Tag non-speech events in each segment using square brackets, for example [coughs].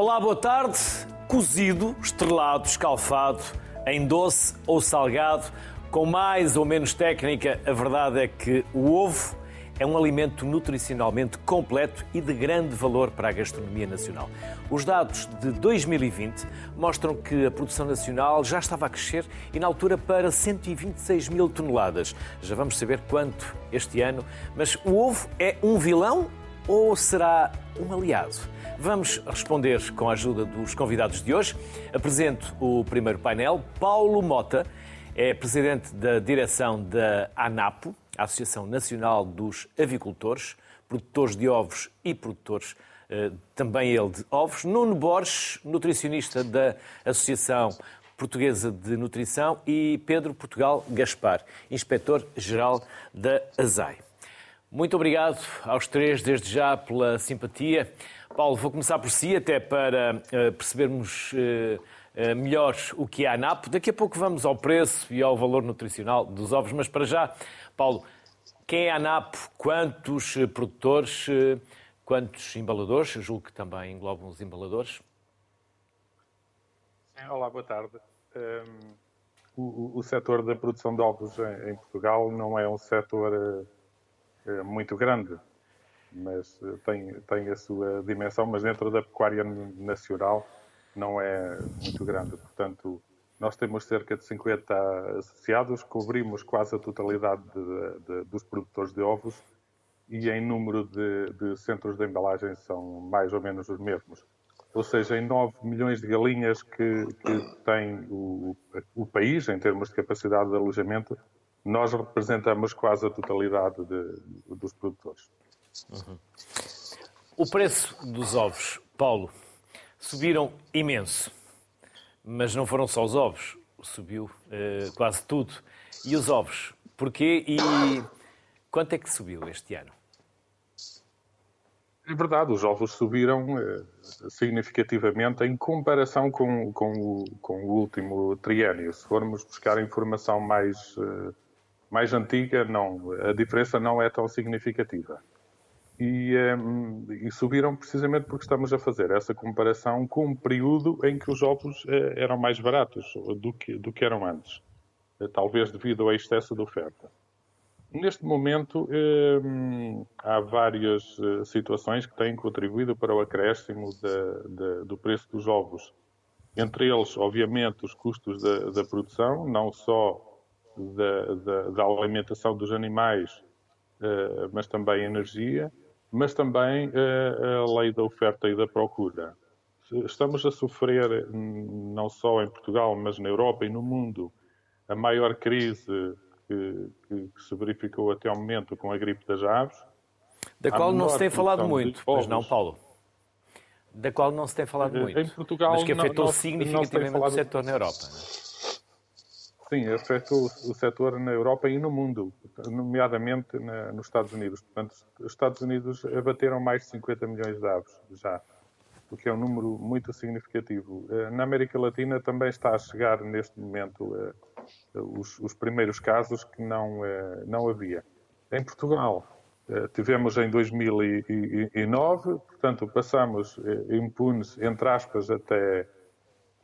Olá, boa tarde. Cozido, estrelado, escalfado, em doce ou salgado, com mais ou menos técnica, a verdade é que o ovo é um alimento nutricionalmente completo e de grande valor para a gastronomia nacional. Os dados de 2020 mostram que a produção nacional já estava a crescer e na altura para 126 mil toneladas. Já vamos saber quanto este ano, mas o ovo é um vilão ou será um aliado? Vamos responder com a ajuda dos convidados de hoje. Apresento o primeiro painel. Paulo Mota é presidente da direção da ANAPO, Associação Nacional dos Avicultores, produtores de ovos e produtores eh, também ele de ovos. Nuno Borges, nutricionista da Associação Portuguesa de Nutrição e Pedro Portugal Gaspar, inspetor-geral da ASAI. Muito obrigado aos três, desde já, pela simpatia. Paulo, vou começar por si, até para uh, percebermos uh, uh, melhor o que é a ANAP. Daqui a pouco vamos ao preço e ao valor nutricional dos ovos, mas para já, Paulo, quem é a ANAP? Quantos produtores? Quantos embaladores? Eu julgo que também englobam os embaladores. Olá, boa tarde. Um, ehm, o, o, setor da produção de ovos em, em Portugal não é um setor muito grande mas eh, tem, tem a sua dimensão, mas dentro da pecuária nacional não é muito grande. Portanto, nós temos cerca de 50 associados, cobrimos quase a totalidade de, de, dos produtores de ovos e em número de, de, centros de embalagem são mais ou menos os mesmos. Ou seja, em 9 milhões de galinhas que, que tem o, o país, em termos de capacidade de alojamento, nós representamos quase a totalidade dos produtores. Uhum. O preço dos ovos, Paulo, subiram imenso. Mas não foram só os ovos, subiu uh, quase tudo. E os ovos, porquê e quanto é que subiu este ano? É verdade, os ovos subiram uh, significativamente em comparação com, com, o, com, o, último triênio. Se formos buscar informação mais, uh, mais antiga, não, a diferença não é tão significativa e, um, e, subiram precisamente porque estamos a fazer essa comparação com um período em que os ovos uh, eram mais baratos do que, do que eram antes, uh, talvez devido ao excesso de oferta. Neste momento, um, há várias uh, situações que têm contribuído para o acréscimo de, de, do preço dos ovos. Entre eles, obviamente, os custos da, da produção, não só da, da alimentação dos animais, mas também energia mas também a, a lei da oferta e da procura. Estamos a sofrer, hum, não só em Portugal, mas na Europa e no mundo, a maior crise que, que, que se verificou até ao momento com a gripe das aves. Da qual não se tem falado muito, pois não, Paulo? Da qual não se tem falado eh, muito. Em Portugal, mas que afetou não, significativamente falado... o setor na Europa. Não é? Sim, afetou o setor na Europa e no mundo, nomeadamente na, nos Estados Unidos. Portanto, os Estados Unidos abateram mais de 50 milhões de aves já, o que é um número muito significativo. Eh, na América Latina também está a chegar neste momento eh, os, os primeiros casos que não, eh, não havia. Em Portugal, tivemos em 2009, portanto, passamos impunes, entre aspas, até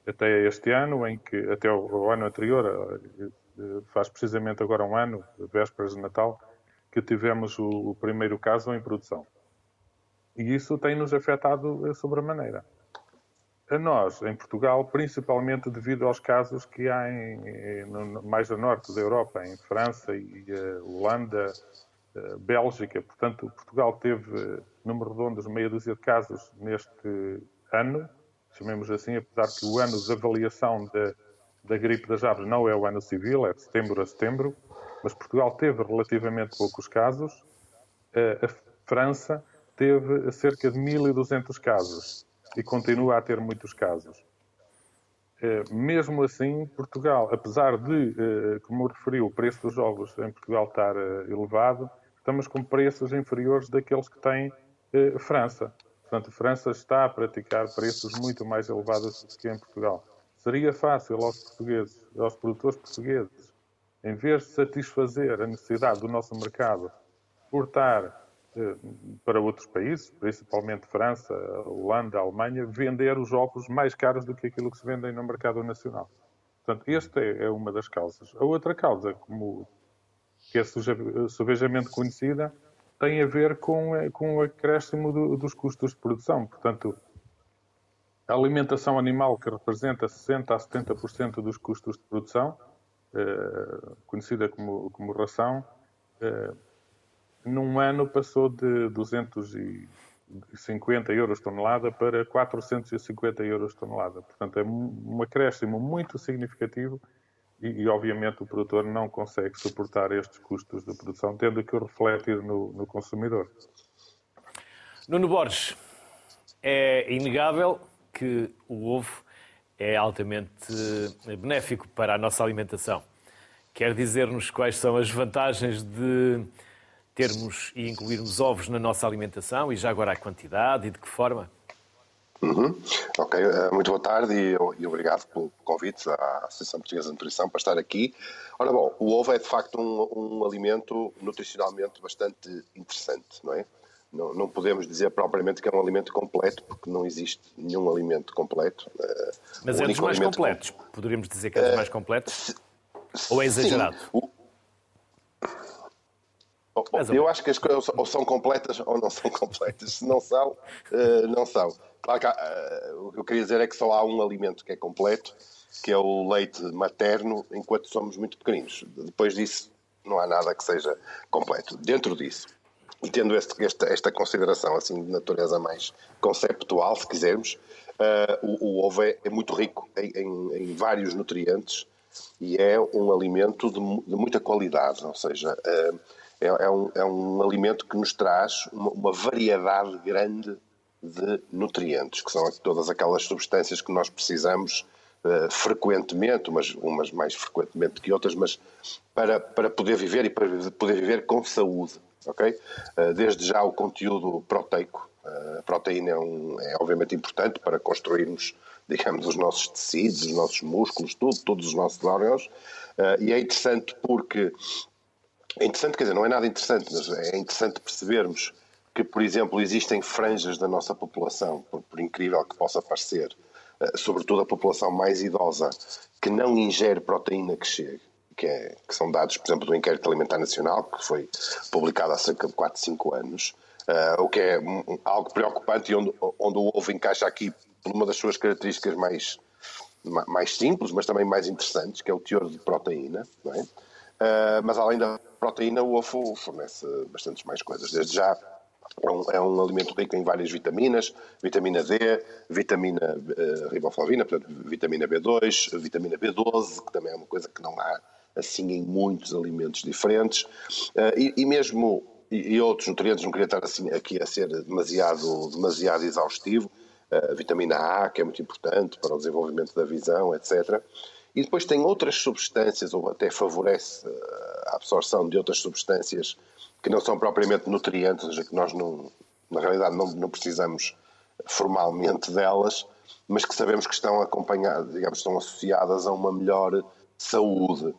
até este ano, em que até o, ano anterior, eh, faz precisamente agora um ano, vésperas de Natal, que tivemos o, o primeiro caso em produção. E isso tem-nos afetado eh, sobremaneira. A nós, em Portugal, principalmente devido aos casos que há em, no, mais a norte da Europa, em França e Holanda, uh, Bélgica. Portanto, Portugal teve, número redondo, meia dúzia de casos neste ano, chamemos assim, apesar que o ano de avaliação de, da gripe das aves não é o ano civil, é de setembro a setembro, mas Portugal teve relativamente poucos casos, a França teve cerca de 1.200 casos e continua a ter muitos casos. Mesmo assim, Portugal, apesar de, como referiu, o preço dos ovos em Portugal estar elevado, estamos com preços inferiores daqueles que tem França. Portanto, a França está a praticar preços muito mais elevados do que em Portugal. Seria fácil aos portugueses, aos produtores portugueses, em vez de satisfazer a necessidade do nosso mercado, exportar eh, para outros países, principalmente França, Holanda, Alemanha, vender os ovos mais caros do que aquilo que se vendem no mercado nacional. Portanto, esta é, é uma das causas. A outra causa, como, que é subejamente conhecida, tem a ver com, eh, com o acréscimo do, dos custos de produção. Portanto, a alimentação animal, que representa 60% a 70% dos custos de produção, eh, conhecida como, como ração, eh, num ano passou de 250 euros tonelada para 450 euros tonelada. Portanto, é um acréscimo muito significativo e, e, obviamente, o produtor não consegue suportar estes custos de produção, tendo que o refletir no, no consumidor. Nuno Borges, é inegável que o ovo é altamente eh, benéfico para a nossa alimentação. Quer dizer-nos quais são as vantagens de termos e incluirmos ovos na nossa alimentação e já agora a quantidade e de que forma? Uhum. Ok, eh, muito boa tarde e, obrigado pelo convite à Associação Portuguesa de Nutrição para estar aqui. Ora bom, o ovo é de facto um, um alimento nutricionalmente bastante interessante, não é? Não, não, podemos dizer propriamente que é um alimento completo, porque não existe nenhum alimento completo. Eh, Mas é dos mais completos. Com... Poderíamos dizer que é dos uh, mais completos? Ou é exagerado? Sim. O... Eu acho que as coisas ou são completas ou não são [laughs] completas. Se não são, uh, não são. Claro que uh, o que eu queria dizer é que só há um alimento que é completo, que é o leite materno, enquanto somos muito pequeninos. Depois disso, não há nada que seja completo. Dentro disso, e tendo este, esta, esta, consideração assim de natureza mais conceptual, se quisermos, uh, o, o, ovo é, é muito rico em, em, em, vários nutrientes e é um alimento de, de muita qualidade, ou seja, uh, é, é, um, é, um, alimento que nos traz uma, uma, variedade grande de nutrientes, que são todas aquelas substâncias que nós precisamos uh, frequentemente, umas, umas mais frequentemente que outras, mas para, para poder viver e para poder viver com saúde ok? Eh, desde já o conteúdo proteico. Eh, a proteína é, um, é obviamente importante para construirmos, digamos, os nossos tecidos, os nossos músculos, tudo, todos os nossos órgãos. E é interessante porque é interessante, quer dizer, não é nada interessante, mas é interessante percebermos que, por exemplo, existem franjas da nossa população, por, por incrível que possa parecer, sobretudo a população mais idosa, que não ingere proteína que chegue que, é, que, são dados, por exemplo, do Inquérito Alimentar Nacional, que foi publicado há cerca de 4, 5 anos, uh, o que é algo preocupante e onde, onde o ovo encaixa aqui por uma das suas características mais, mais simples, mas também mais interessantes, que é o teor de proteína, não é? Uh, mas além da proteína, o ovo fornece bastantes mais coisas. Desde já é um, é alimento rico em várias vitaminas, vitamina D, vitamina uh, riboflavina, portanto, vitamina B2, vitamina B12, que também é uma coisa que não há assim em muitos alimentos diferentes, uh, e, e, mesmo e, e, outros nutrientes, não queria estar assim aqui a ser demasiado, demasiado exaustivo, uh, vitamina A, que é muito importante para o desenvolvimento da visão, etc. E depois tem outras substâncias, ou até favorece eh, a absorção de outras substâncias que não são propriamente nutrientes, ou seja, que nós não, na realidade não, não precisamos formalmente delas, mas que sabemos que estão acompanhadas, digamos, estão associadas a uma melhor saúde.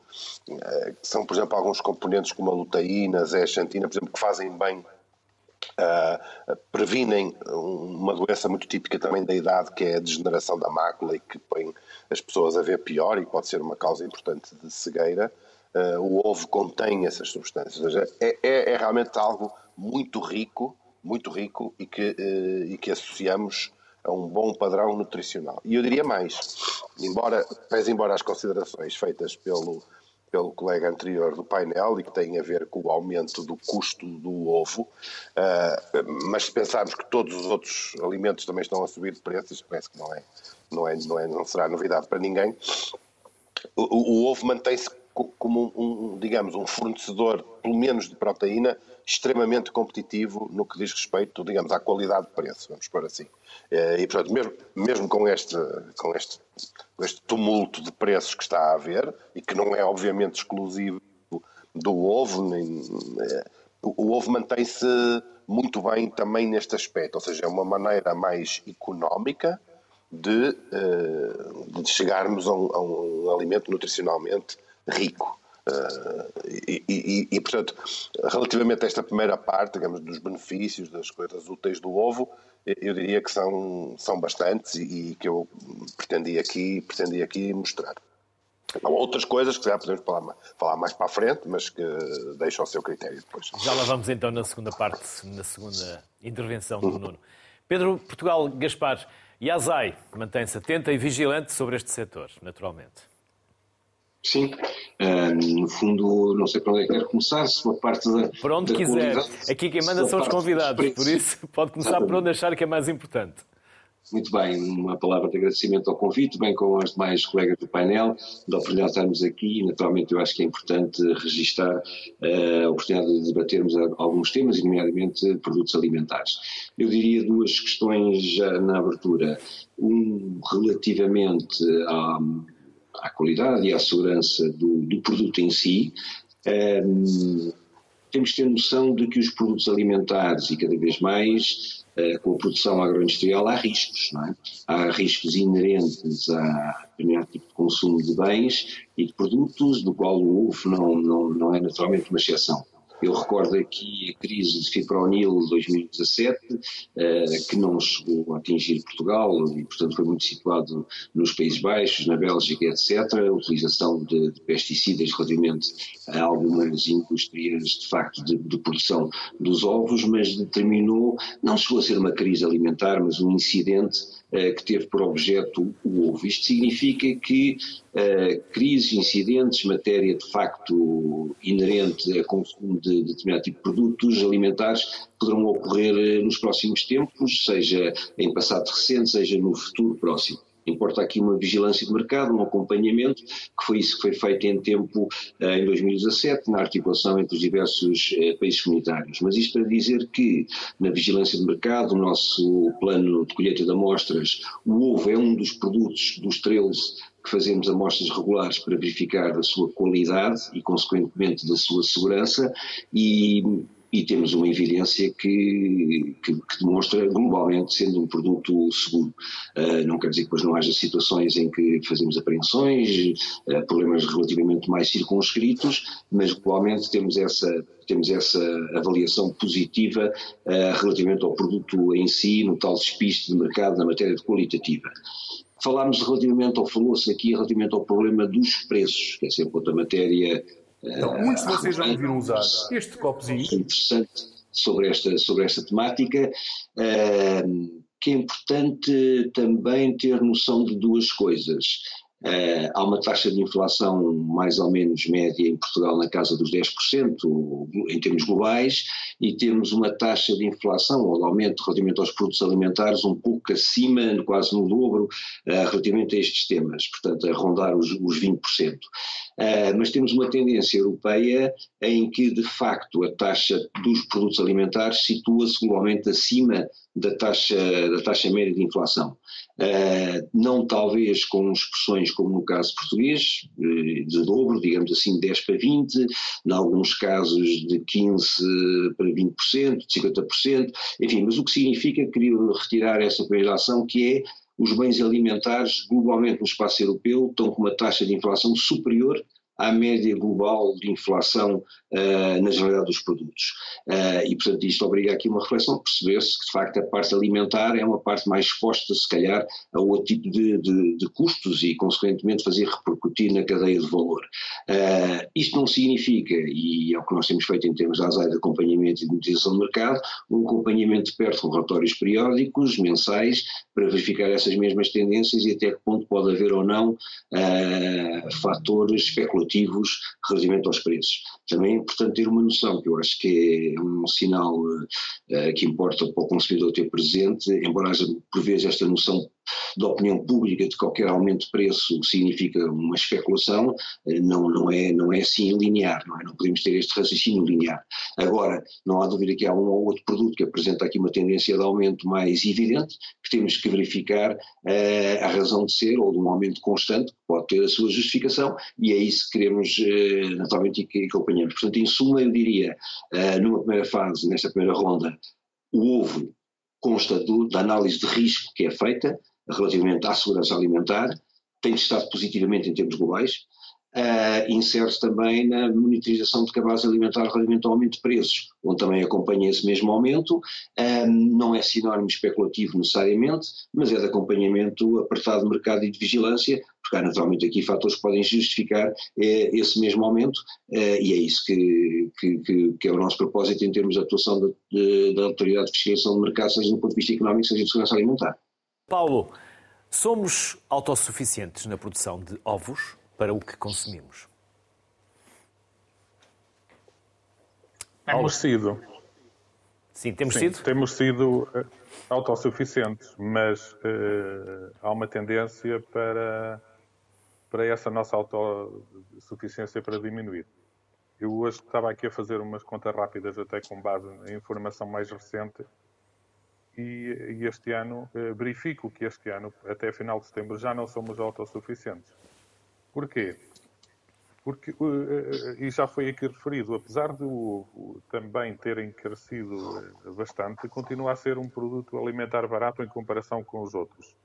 Eh, são, por exemplo, alguns componentes como a luteína, a zeaxantina, por exemplo, que fazem bem, uh, previnem uma doença muito típica também da idade, que é a degeneração da mácula e que põe as pessoas a ver pior e pode ser uma causa importante de cegueira. Uh, o ovo contém essas substâncias. Ou seja, é, é, é realmente algo muito rico, muito rico e que, uh, e que associamos a um bom padrão nutricional. E eu diria mais, embora, pese embora as considerações feitas pelo, pelo colega anterior do painel e que têm a ver com o aumento do custo do ovo, uh, mas se pensarmos que todos os outros alimentos também estão a subir de preço, isto parece que não é, não é, não, é, não será novidade para ninguém, o, o ovo mantém-se como um, um, digamos, um fornecedor, pelo menos de proteína, extremamente competitivo no que diz respeito, digamos, à qualidade de preço, vamos pôr assim. Eh, e, portanto, mesmo, mesmo com, este, com, este, com este tumulto de preços que está a haver, e que não é obviamente exclusivo do ovo, nem, eh, o, o ovo mantém-se muito bem também neste aspecto, ou seja, é uma maneira mais económica de, eh, de chegarmos a um, a um alimento nutricionalmente rico. E, e, e, portanto, relativamente a esta primeira parte, digamos, dos benefícios, das coisas úteis do ovo, eu diria que são, são bastantes e, e que eu pretendi aqui, pretendi aqui mostrar. Há outras coisas que já podemos falar, falar mais para a frente, mas que deixam ao seu critério depois. Já lá vamos então na segunda parte, na segunda intervenção do Nuno. Pedro Portugal Gaspar, a ASAI mantém-se atenta e vigilante sobre este setor, naturalmente. Sim, uh, no fundo, não sei para onde é que quer começar, se uma parte da. [laughs] Por onde da quiser. Aqui quem manda são os convidados, por isso pode começar Exatamente. por onde achar que é mais importante. Muito bem, uma palavra de agradecimento ao convite, bem com os demais colegas do painel, da oportunidade de estarmos aqui. Naturalmente, eu acho que é importante registar uh, a oportunidade de debatermos alguns temas, nomeadamente produtos alimentares. Eu diria duas questões já na abertura. Um, relativamente à, à qualidade e à segurança do, do produto em si. Um, temos que ter noção de que os produtos alimentares e cada vez mais eh, com a produção agroindustrial há riscos, não é? Há riscos inerentes a determinado tipo de consumo de bens e de produtos, do qual o ovo não, não, não é naturalmente uma exceção. Eu recordo aqui a crise de fipronil de 2017, eh, que não chegou a atingir Portugal e, portanto, foi muito situado nos Países Baixos, na Bélgica, etc. A utilização de, de pesticidas relativamente a algumas indústrias, de facto, de, de, produção dos ovos, mas determinou, não chegou a ser uma crise alimentar, mas um incidente que teve por objeto o ovo. Isto significa que uh, crises, incidentes, matéria de facto inerente a consumo de, de determinado tipo de produtos alimentares poderão ocorrer eh, nos próximos tempos, seja em passado recente, seja no futuro próximo. Importa aqui uma vigilância de mercado, um acompanhamento, que foi isso que foi feito em tempo em 2017, na articulação entre os diversos países comunitários. Mas isto para dizer que, na vigilância de mercado, o nosso plano de colheita de amostras, o ovo é um dos produtos dos 13 que fazemos amostras regulares para verificar a sua qualidade e, consequentemente, da sua segurança e e temos uma evidência que, que, que, demonstra globalmente sendo um produto seguro. Uh, não quer dizer que depois não haja situações em que fazemos apreensões, uh, problemas relativamente mais circunscritos, mas globalmente temos essa temos essa avaliação positiva uh, relativamente ao produto em si, no tal despiste de mercado na matéria de qualitativa. Falámos relativamente, ou falou-se aqui relativamente ao problema dos preços, que é sempre outra matéria então, muitos de vocês já me viram usar este copozinho. Interessante sobre esta, sobre esta temática, que é importante também ter noção de duas coisas. Uh, há uma taxa de inflação mais ou menos média em Portugal na casa dos 10% em termos globais e temos uma taxa de inflação ou de aumento relativamente aos produtos alimentares um pouco acima, quase no dobro, uh, relativamente a estes temas, portanto a rondar os, os 20%. Uh, mas temos uma tendência europeia em que de facto a taxa dos produtos alimentares situa-se globalmente acima da taxa, da taxa média de inflação. Não talvez com expressões como no caso português, eh, de dobro, digamos assim, 10 para 20, em alguns casos de 15 para 20%, de 50%, enfim, mas o que significa, queria retirar essa primeira ação, que é os bens alimentares globalmente no espaço europeu estão com uma taxa de inflação superior à média global de inflação uh, na generalidade dos produtos. Uh, e, portanto, isto obriga aqui uma reflexão, perceber-se que, de facto, a parte alimentar é uma parte mais exposta, se calhar, a outro tipo de, de, de custos e, consequentemente, fazer repercutir na cadeia de valor. Uh, isto não significa, e é o que nós temos feito em termos de ASAI de acompanhamento e de utilização de mercado, um acompanhamento de perto com relatórios periódicos, mensais, para verificar essas mesmas tendências e até que ponto pode haver ou não fatores especulativos motivos relativamente aos preços. Também é importante ter uma noção, que eu acho que é um sinal uh, que importa para o consumidor ter presente, embora haja por vezes esta noção da opinião pública de qualquer aumento de preço significa uma especulação, eh, não, não, é, não é assim linear, não, é? não podemos ter este raciocínio linear. Agora, não há dúvida que há um ou outro produto que apresenta aqui uma tendência de aumento mais evidente, que temos que verificar uh, a razão de ser ou de um aumento constante, que pode ter a sua justificação, e é isso que queremos uh, naturalmente que acompanhamos. Portanto, em suma, eu diria, uh, numa primeira fase, nesta primeira ronda, o ovo consta do, da análise de risco que é feita, relativamente à segurança alimentar, tem estado positivamente em termos globais. uh, insere-se também na monitorização de cabaz alimentar relativamente ao aumento de preços, onde também acompanha esse mesmo aumento, um, não é sinónimo especulativo necessariamente, mas é de acompanhamento apertado de mercado e de vigilância, porque há naturalmente aqui fatores que podem justificar eh, esse mesmo aumento, eh, e é isso que, que, que, é o nosso propósito em termos de atuação da, da Autoridade de Fiscalização de Mercado, seja do ponto de vista económico, seja de segurança alimentar. Paulo, somos autossuficientes na produção de ovos para o que consumimos? Temos sido. Sim, temos Sim, sido? Temos sido eh, autossuficientes, mas uh, há uma tendência para, para essa nossa autossuficiência para diminuir. Eu hoje estava aqui a fazer umas contas rápidas, até com base em informação mais recente, e, e este ano, uh, verifico que este ano, até final de setembro, já não somos autossuficientes. Porquê? Porque, uh, uh, e já foi aqui referido, apesar de o ovo também ter encarecido bastante, continua a ser um produto alimentar barato em comparação com os outros.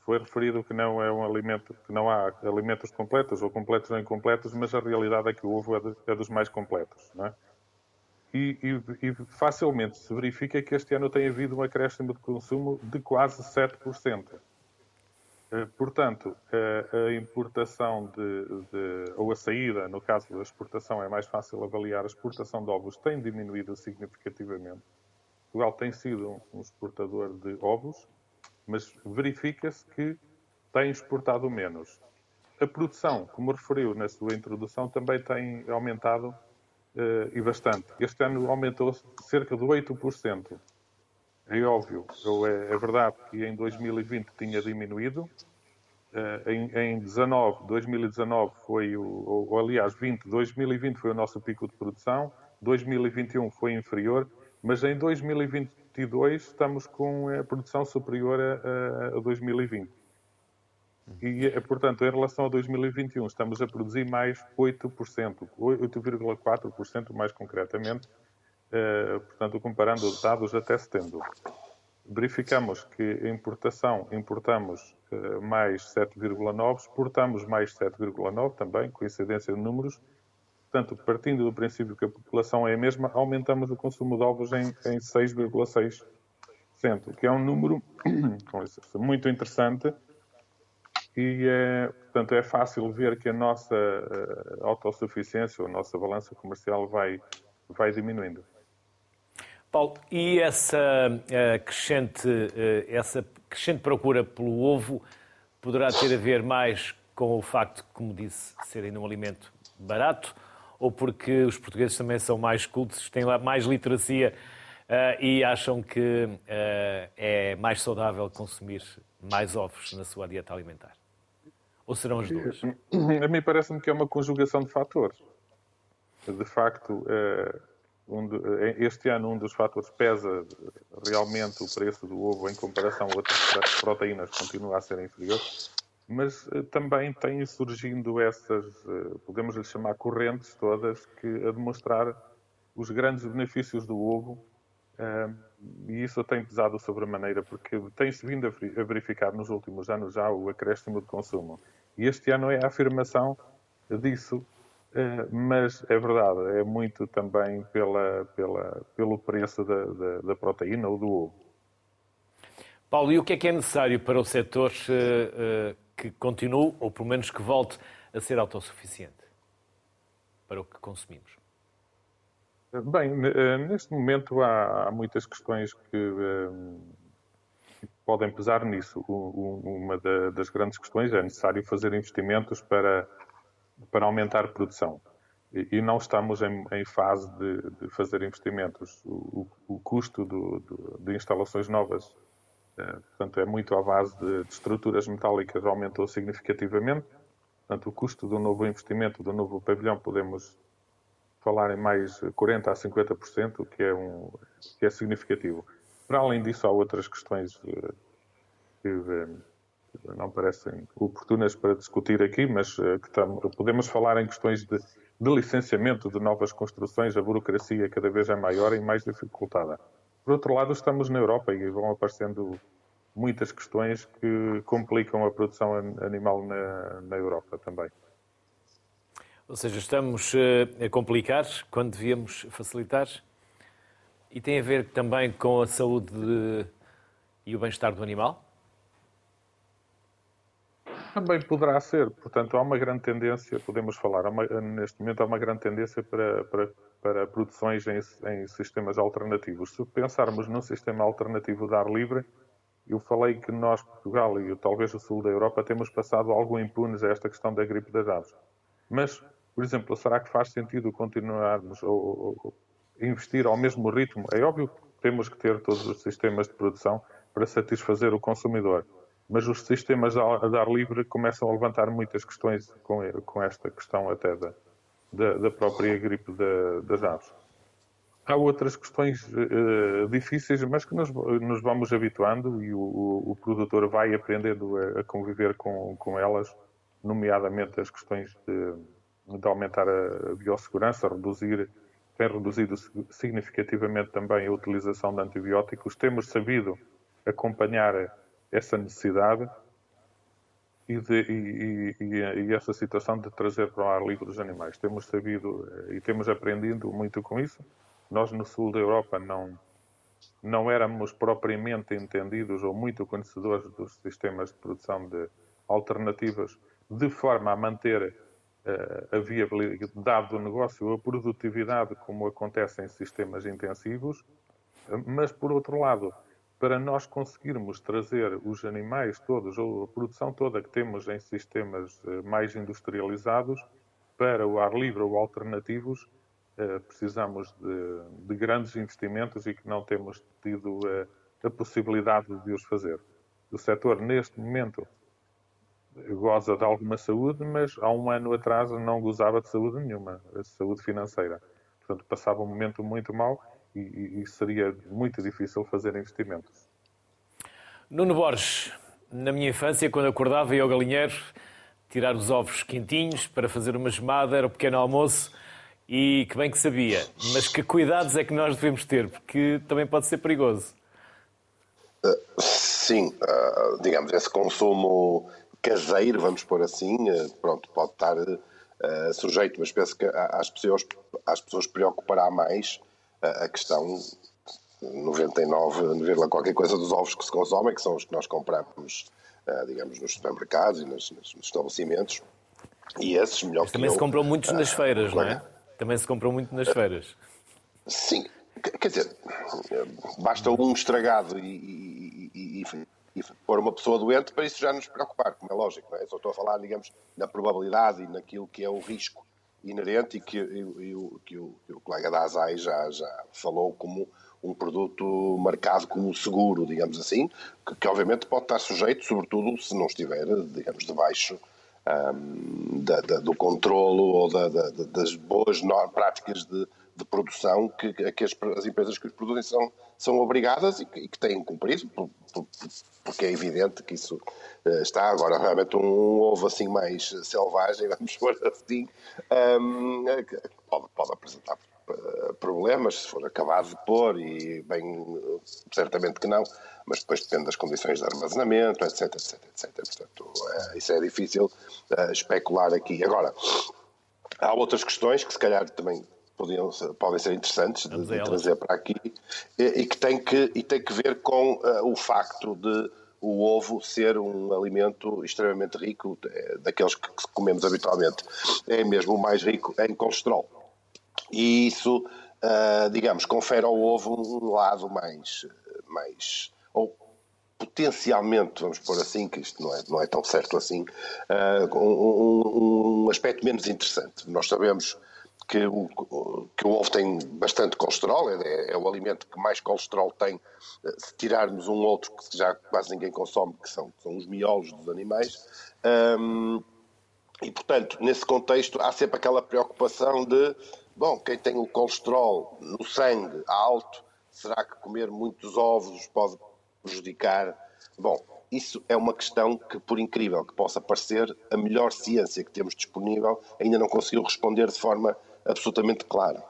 Foi referido que não é um alimento, que não há alimentos completos ou completos ou incompletos, mas a realidade é que o ovo é, de, é dos mais completos, não é? E, e, e, facilmente se verifica que este ano tem havido um acréscimo de consumo de quase 7%. Eh, portanto, a importação de, de, ou a saída, no caso da exportação, é mais fácil avaliar. A exportação de ovos tem diminuído significativamente. Portugal tem sido um exportador de ovos, mas verifica-se que tem exportado menos. A produção, como referiu na sua introdução, também tem aumentado e bastante. Este ano aumentou cerca de 8%. É óbvio, é, é verdade que em 2020 tinha diminuído, Uh, em, em 19, 2019 foi o, ou, aliás, 20, 2020 foi o nosso pico de produção, 2021 foi inferior, mas em 2022 estamos com a produção superior a, a 2020. E, eh, portanto, em relação a 2021, estamos a produzir mais 8%, 8,4% mais concretamente, uh, portanto, comparando os dados até setembro verificamos que a importação importamos uh, mais 7,9, exportamos mais 7,9 também, coincidência de números. Portanto, partindo do princípio que a população é a mesma, aumentamos o consumo de ovos em, em 6,6%, que é um número [coughs] muito interessante e, é, portanto, é fácil ver que a nossa uh, autossuficiência, a nossa balança comercial vai, vai diminuindo. Paulo, e essa uh, crescente, essa crescente procura pelo ovo poderá ter a ver mais com o facto, como disse, de ser ainda um alimento barato, ou porque os portugueses também são mais cultos, têm mais literacia e acham que é mais saudável consumir mais ovos na sua dieta alimentar? Ou serão as duas? A mim parece-me que é uma conjugação de fatores. De facto, este ano um dos fatores pesa realmente o preço do ovo em comparação a outras proteínas continua a ser inferior, mas eh, também têm surgindo essas, eh, podemos lhe chamar correntes todas, que a demonstrar os grandes benefícios do ovo eh, e isso tem pesado sobre a maneira porque tem-se vindo a verificar nos últimos anos já o acréscimo de consumo. E este ano é a afirmação disso eh, mas é verdade, é muito também pela, pela, pelo preço da, da, da, proteína ou do ovo. Paulo, e o que é que é necessário para o setor uh, uh, que continue, ou pelo menos que volte a ser autossuficiente para o que consumimos? Bem, neste momento há, há muitas questões que, podem pesar nisso. uma das grandes questões é necessário fazer investimentos para para aumentar a produção. E, não estamos em, fase de, fazer investimentos. O, custo do, de instalações novas, eh, portanto, é muito à base de, estruturas metálicas, aumentou significativamente. Portanto, o custo do novo investimento, do novo pavilhão, podemos falar em mais 40% a 50%, o que é, um, que é significativo. Para além disso, há outras questões eh, que eh, não parecem oportunas para discutir aqui, mas uh, que tam, podemos falar em questões de, de, licenciamento de novas construções, a burocracia cada vez é maior e mais dificultada. Por outro lado, estamos na Europa e vão aparecendo muitas questões que complicam a produção animal na, na Europa também. Ou seja, estamos eh, a complicar quando devíamos facilitar. E tem a ver também com a saúde e o bem-estar do animal? Também poderá ser. Portanto, há uma grande tendência, podemos falar, uma, neste momento há uma grande tendência para, para, para produções em, em, sistemas alternativos. Se pensarmos num sistema alternativo de ar livre, eu falei que nós, Portugal e talvez o sul da Europa, temos passado algo impunes a esta questão da gripe das aves. Mas, por exemplo, será que faz sentido continuarmos ou, investir ao mesmo ritmo? É óbvio que temos que ter todos os sistemas de produção para satisfazer o consumidor mas os sistemas a dar livre começam a levantar muitas questões com, esta questão até da, da, da própria gripe da, das aves. Há outras questões uh, difíceis, mas que nos, nos, vamos habituando e o, o produtor vai aprendendo a, a, conviver com, com elas, nomeadamente as questões de, de aumentar a biossegurança, reduzir, tem reduzido significativamente também a utilização de antibióticos. Temos sabido acompanhar essa necessidade e, de, e, e, e, essa situação de trazer para o ar livre os animais. Temos sabido eh, e temos aprendido muito com isso. Nós no sul da Europa não não éramos propriamente entendidos ou muito conhecedores dos sistemas de produção de alternativas de forma a manter uh, a viabilidade do negócio, a produtividade como acontece em sistemas intensivos, mas por outro lado para nós conseguirmos trazer os animais todos, ou a produção toda que temos em sistemas eh, mais industrializados, para o ar livre ou alternativos, eh, precisamos de, de grandes investimentos e que não temos tido a, eh, a possibilidade de os fazer. O setor, neste momento, goza de alguma saúde, mas há um ano atrás não gozava de saúde nenhuma, de saúde financeira. Portanto, passava um momento muito mau e, e seria muito difícil fazer investimentos. Nuno Borges, na minha infância, quando acordava ia ao galinheiro tirar os ovos quentinhos para fazer uma gemada, era o pequeno almoço e que bem que sabia. Mas que cuidados é que nós devemos ter? Porque também pode ser perigoso. Uh, sim, uh, digamos, esse consumo caseiro, vamos pôr assim, uh, pronto, pode estar sujeito, mas penso que às pessoas, às pessoas preocupará mais a, questão 99, qualquer coisa dos ovos que se consomem, que são os que nós compramos, uh, digamos, nos supermercados e nos, nos, estabelecimentos. E esses, melhor Mas que Também eu, se compram muitos uh, nas feiras, não é? Também se compram muito nas feiras. Sim, quer dizer, basta um estragado e, e, e, e, pôr uma pessoa doente para isso já nos preocupar, como é lógico, não é? Só estou a falar, digamos, na probabilidade e naquilo que é o risco inerente e que, e, o, que, o, que o colega da já, já falou como um produto marcado como seguro, digamos assim, que, que, obviamente pode estar sujeito, sobretudo se não estiver, digamos, debaixo um, da, da, do controlo ou da, das boas práticas de, de produção que, que as, as, empresas que os produzem são, são obrigadas e que, e que têm cumprido, por, por, porque é evidente que isso uh, está. Agora, realmente, um ovo assim mais selvagem, [laughs] vamos pôr assim, um, pode, pode apresentar eh, problemas, se for acabado de pôr, e bem, certamente que não, mas depois depende das condições de armazenamento, etc, etc, etc. Portanto, é, isso é difícil especular aqui. Agora, há outras questões que se calhar também podiam, podem ser interessantes de, de trazer para aqui e, e, que tem que, e tem que ver com uh, o facto de o ovo ser um alimento extremamente rico, é, daqueles que comemos habitualmente. É mesmo o mais rico em colesterol. E isso, uh, digamos, confere ao ovo um lado mais, mais ou potencialmente, vamos pôr assim, que isto não é, não é tão certo assim, uh, um, um, aspecto menos interessante. Nós sabemos que o, que o ovo tem bastante colesterol, é, é, o alimento que mais colesterol tem, se tirarmos um outro que já quase ninguém consome, que são, são os miolos dos animais. Um, e, portanto, nesse contexto, há sempre aquela preocupação de, bom, quem tem o colesterol no sangue alto, será que comer muitos ovos pode prejudicar? Bom, isso é uma questão que, por incrível que possa parecer, a melhor ciência que temos disponível ainda não conseguiu responder de forma absolutamente clara.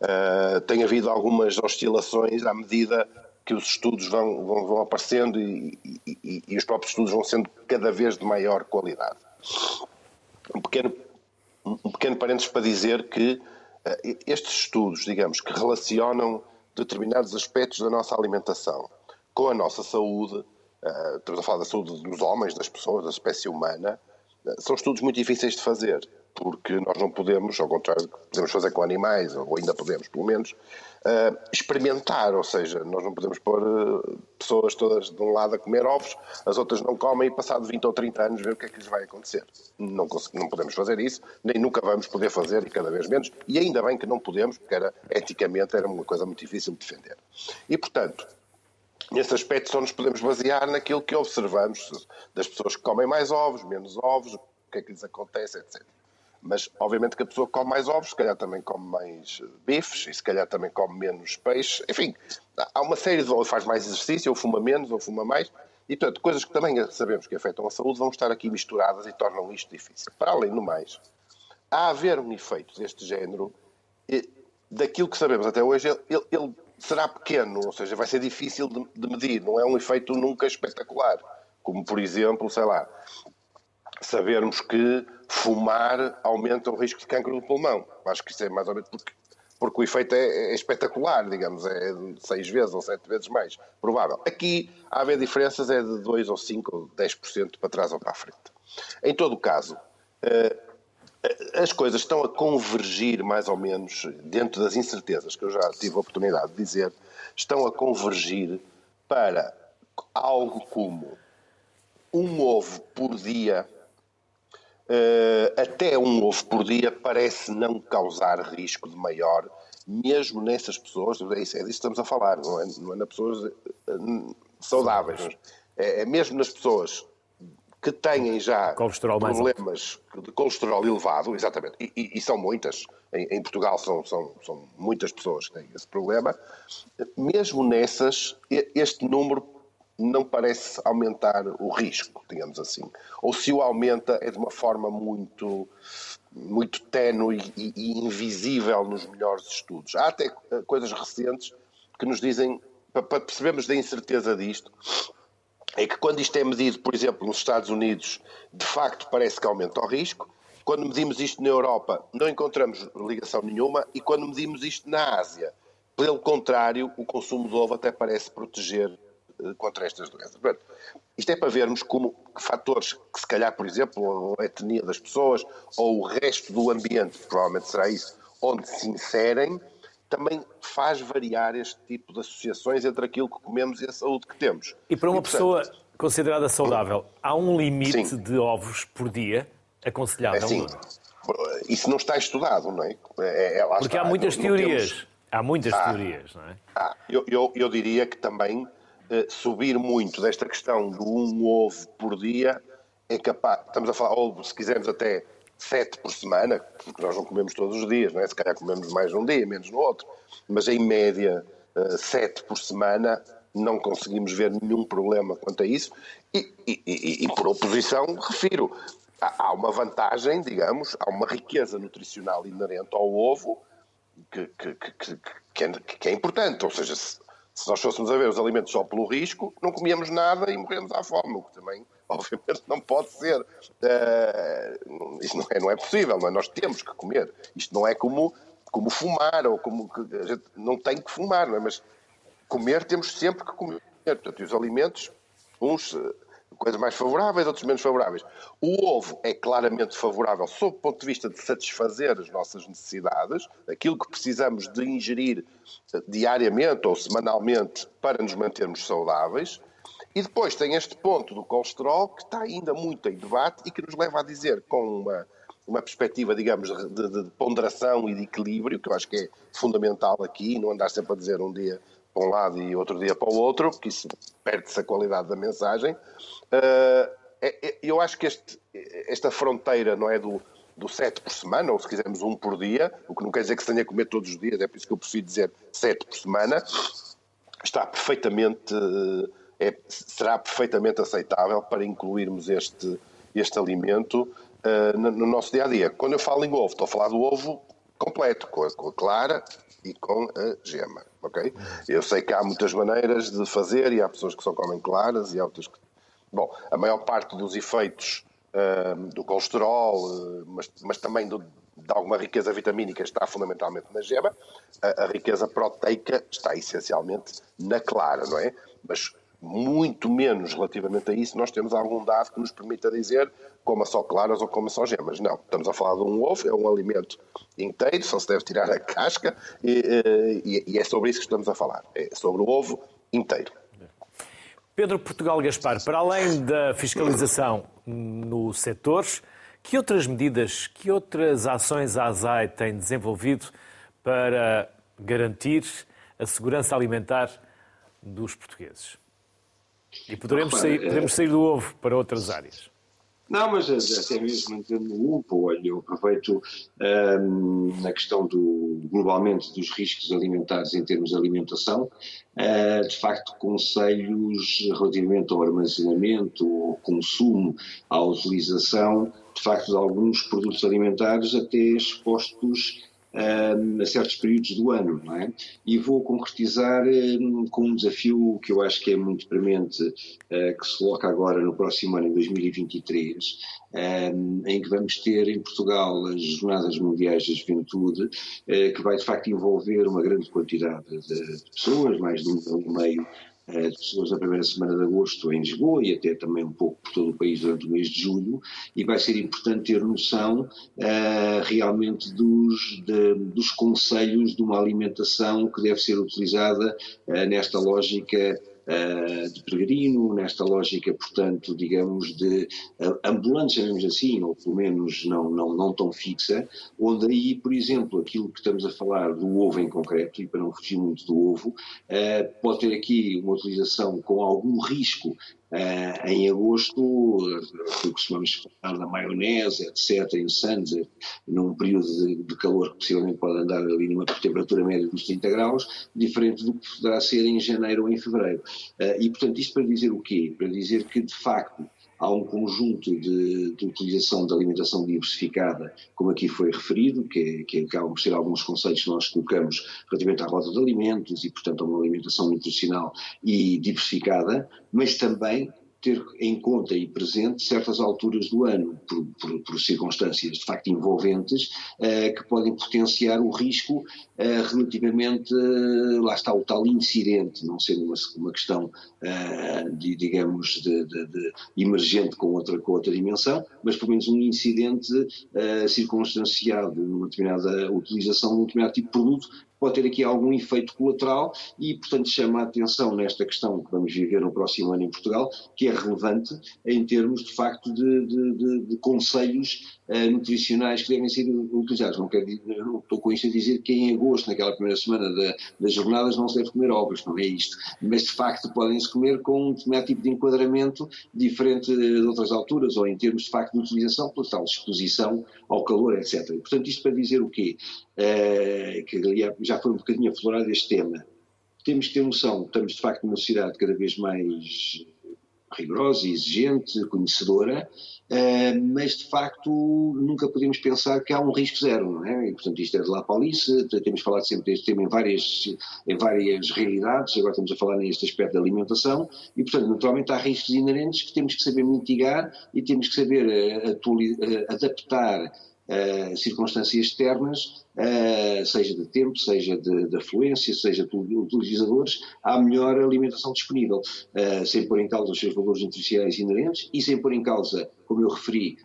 Uh, tem havido algumas oscilações à medida que os estudos vão, vão, vão aparecendo e, e, e, os próprios estudos vão sendo cada vez de maior qualidade. Um pequeno, um pequeno parênteses para dizer que uh, estes estudos, digamos, que relacionam determinados aspectos da nossa alimentação com a nossa saúde, uh, estamos a falar da saúde dos homens, das pessoas, da espécie humana, são estudos muito difíceis de fazer porque nós não podemos, ao contrário do que podemos fazer com animais, ou ainda podemos, pelo menos, uh, experimentar, ou seja, nós não podemos pôr uh, pessoas todas de um lado a comer ovos, as outras não comem e passado 20 ou 30 anos ver o que é que lhes vai acontecer. Não, não podemos fazer isso, nem nunca vamos poder fazer e cada vez menos, e ainda bem que não podemos, porque era, eticamente era uma coisa muito difícil de defender. E, portanto, Nesse aspecto só nos podemos basear naquilo que observamos das pessoas que comem mais ovos, menos ovos, o que é que lhes acontece, etc. Mas, obviamente, que a pessoa come mais ovos, se calhar também come mais bifes e se calhar também come menos peixe. Enfim, há uma série de. ou faz mais exercício, ou fuma menos, ou fuma mais. E, portanto, coisas que também sabemos que afetam a saúde vão estar aqui misturadas e tornam isto difícil. Para além do mais, há haver um efeito deste género, daquilo que sabemos até hoje, ele, ele será pequeno, ou seja, vai ser difícil de, de medir, não é um efeito nunca espetacular. Como, por exemplo, sei lá, sabermos que fumar aumenta o risco de cancro do pulmão. Acho que isso é mais ou menos porque, porque o efeito é, é espetacular, digamos, é seis vezes ou sete vezes mais provável. Aqui, a haver diferenças, é de 2 ou 5 ou 10% para trás ou para a frente. Em todo o caso, eh, as coisas estão a convergir mais ou menos, dentro das incertezas que eu já tive a oportunidade de dizer, estão a convergir para algo como um ovo por dia até um ovo por dia parece não causar risco de maior, mesmo nessas pessoas, é, é disso que estamos a falar, não é, não é nas pessoas uh, saudáveis, é, é mesmo nas pessoas que têm já problemas de colesterol elevado, exatamente, e, e, e são muitas, em, em, Portugal são, são, são muitas pessoas que têm esse problema, mesmo nessas, este número não parece aumentar o risco, digamos assim. Ou se o aumenta é de uma forma muito, muito ténue e, e invisível nos melhores estudos. Há até coisas recentes que nos dizem, para percebermos da incerteza disto, é que quando isto é medido, por exemplo, nos Estados Unidos, de facto parece que aumenta o risco. Quando medimos isto na Europa, não encontramos ligação nenhuma. E quando medimos isto na Ásia, pelo contrário, o consumo de ovo até parece proteger contra estas doenças. Portanto, isto é para vermos como fatores que, se calhar, por exemplo, a etnia das pessoas ou o resto do ambiente, provavelmente será isso, onde se inserem, também faz variar este tipo de associações entre aquilo que comemos e a saúde que temos. E para uma e, portanto, pessoa considerada saudável, há um limite sim. de ovos por dia aconselhável? É, sim. Isso não está estudado, não é? é, é Porque está. há muitas não, teorias. Não temos... Há muitas ah, teorias, não é? Ah, eu, eu, eu diria que também eh, subir muito desta questão do um ovo por dia é capaz. Estamos a falar, se quisermos até sete por semana, porque nós não comemos todos os dias, não é? Se calhar comemos mais num dia, menos no outro, mas em média eh, sete por semana não conseguimos ver nenhum problema quanto a isso. E, e, e, e por oposição, refiro, há uma vantagem, digamos, há uma riqueza nutricional inerente ao ovo que, que, que, que, é, que é importante. Ou seja, se, se nós fôssemos a ver os alimentos só pelo risco, não comíamos nada e morremos à fome, o que também, [laughs] obviamente, não pode ser. Uh, isto não é, não é possível, não é? Nós temos que comer. Isto não é como, como fumar, ou como a gente não tem que fumar, não é? Mas comer temos sempre que comer. Portanto, os alimentos, uns coisas mais favoráveis, outros menos favoráveis. O ovo é claramente favorável sob o ponto de vista de satisfazer as nossas necessidades, aquilo que precisamos de ingerir diariamente ou semanalmente para nos mantermos saudáveis. E depois tem este ponto do colesterol que está ainda muito em debate e que nos leva a dizer, com uma, uma perspectiva, digamos, de, de, ponderação e de equilíbrio, que eu acho que é fundamental aqui, não andar sempre a dizer um dia para um lado e outro dia para o outro, porque isso perde-se a qualidade da mensagem. Uh, eu acho que este, esta fronteira não é do, do 7 por semana, ou se quisermos um por dia, o que não quer dizer que se tenha a comer todos os dias, é por isso que eu prefiro dizer 7 por semana, está perfeitamente, é, será perfeitamente aceitável para incluirmos este, este alimento uh, no, no, nosso dia a dia. Quando eu falo em ovo, estou a falar do ovo completo, com a, com a clara e com a gema, ok? Eu sei que há muitas maneiras de fazer e há pessoas que só comem claras e há outras que Bom, a maior parte dos efeitos do colesterol, mas, mas também do, de alguma riqueza vitamínica está fundamentalmente na gema, a, a, riqueza proteica está essencialmente na clara, não é? Mas muito menos relativamente a isso nós temos algum dado que nos permita dizer coma só claras ou coma só gemas. Não, estamos a falar de um ovo, é um alimento inteiro, só se deve tirar a casca e, e, e é sobre isso que estamos a falar, é sobre o ovo inteiro. Pedro Portugal Gaspar, para além da fiscalização no setor, que outras medidas, que outras ações a ASAI tem desenvolvido para garantir a segurança alimentar dos portugueses? E poderemos sair, podemos sair do ovo para outras áreas. Não, mas até mesmo mantendo o ovo, olha, eu aproveito um, na questão do, globalmente dos riscos alimentares em termos de alimentação, uh, de facto, conselhos relativamente ao armazenamento, ao consumo, à utilização, de facto, de alguns produtos alimentares até expostos a certos períodos do ano, não é? E vou concretizar com um desafio que eu acho que é muito premente, uh, que se coloca agora no próximo ano, em 2023, em que vamos ter em Portugal as Jornadas Mundiais da Juventude, que vai de facto envolver uma grande quantidade de, pessoas, mais de um meio eh, de pessoas na primeira semana de agosto em Lisboa e até também um pouco por todo o país durante o mês de julho, e vai ser importante ter noção uh, realmente dos, de, dos conselhos de uma alimentação que deve ser utilizada uh, nesta lógica de peregrino, nesta lógica, portanto, digamos, de uh, ambulante, chamemos assim, ou pelo menos não, não, não tão fixa, onde aí, por exemplo, aquilo que estamos a falar do ovo em concreto, e para não fugir muito do ovo, uh, pode ter aqui uma utilização com algum risco Uh, em agosto, uh, costumamos falar da maionese, etc., em Sanzer, num período de, de, calor que possivelmente pode andar ali numa temperatura média dos 30 graus, diferente do que poderá ser em janeiro ou em fevereiro. Uh, e, portanto, isto para dizer o quê? Para dizer que, de facto, há um conjunto de, de, utilização de alimentação diversificada, como aqui foi referido, que, que acabam por ser alguns conceitos que nós colocamos relativamente à rota de alimentos e, portanto, a uma alimentação nutricional e diversificada, mas também ter em conta e presente certas alturas do ano, por, por, por circunstâncias de facto envolventes, uh, que podem potenciar o risco uh, relativamente, uh, lá está o tal incidente, não sendo uma, uma questão, de, digamos, de, de, de, emergente com outra, com outra dimensão, mas pelo menos um incidente circunstanciado numa determinada utilização de um determinado tipo de produto pode ter aqui algum efeito colateral e, portanto, chama a atenção nesta questão que vamos viver no próximo ano em Portugal, que é relevante em termos, de facto, de, de, de, de conselhos nutricionais que devem ser utilizados. Não, quero, não estou com isto a dizer que em agosto, naquela primeira semana da, das jornadas, não se deve comer ovos, não é isto. Mas, de facto, podem-se comer com um determinado tipo de enquadramento diferente de outras alturas, ou em termos, de facto, de utilização, pela tal exposição ao calor, etc. E, portanto, isto para dizer o quê? Uh, que já foi um bocadinho aflorado este tema. Temos que ter noção, estamos de facto numa sociedade cada vez mais rigorosa, exigente, conhecedora, uh, mas de facto nunca podemos pensar que há um risco zero, não é? E, portanto, isto é de lá para Alice, temos falado sempre deste tema em várias, em várias realidades, agora estamos a falar neste aspecto da alimentação, e, portanto, naturalmente há riscos inerentes que temos que saber mitigar e temos que saber uh, uh, adaptar uh, circunstâncias externas, uh, seja de tempo, seja de, de afluência, seja de utilizadores, à melhor alimentação disponível, uh, sem pôr em causa os seus valores nutricionais inerentes e sem pôr em causa, como eu referi,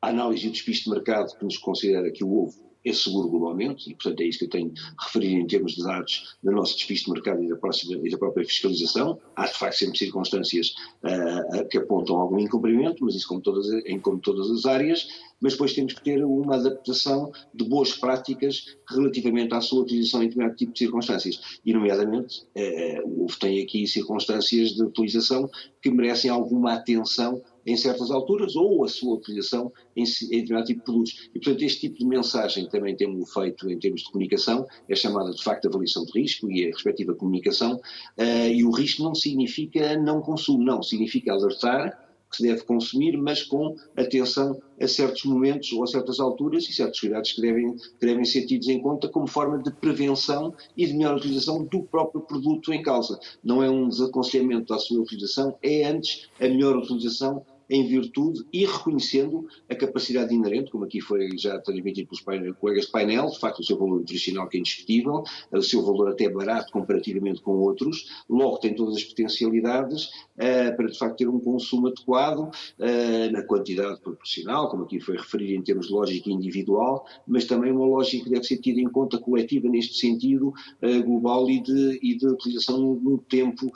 a análise do despiste de mercado que nos considera que o ovo é seguro globalmente, e portanto é isso que eu tenho referido em termos de dados do nosso despiste de mercado e da, próxima, e da própria fiscalização. Há de facto sempre circunstâncias uh, que apontam algum incumprimento, mas isso como todas, em como todas as áreas, mas depois temos que ter uma adaptação de boas práticas relativamente à sua utilização em determinado tipo de circunstâncias. E, nomeadamente, uh, tem aqui circunstâncias de utilização que merecem alguma atenção em certas alturas ou a sua utilização em, em determinado tipo de produtos. E, portanto, este tipo de mensagem também temos feito em termos de comunicação, é chamada de facto avaliação de risco e a respectiva comunicação, uh, e o risco não significa não consumo, não, significa alertar que se deve consumir, mas com atenção a certos momentos ou a certas alturas e certos cuidados que devem, que devem ser tidos em conta como forma de prevenção e de melhor utilização do próprio produto em causa. Não é um desaconselhamento da sua utilização, é antes a melhor utilização em virtude e reconhecendo a capacidade inerente, como aqui foi já transmitido pelos colegas de painel, de facto o seu valor nutricional que é indiscutível, o seu valor até barato comparativamente com outros, logo tem todas as potencialidades uh, para de facto ter um consumo adequado uh, na quantidade proporcional, como aqui foi referido em termos de lógica individual, mas também uma lógica que deve ser tida em conta coletiva neste sentido uh, global e de, e de utilização no tempo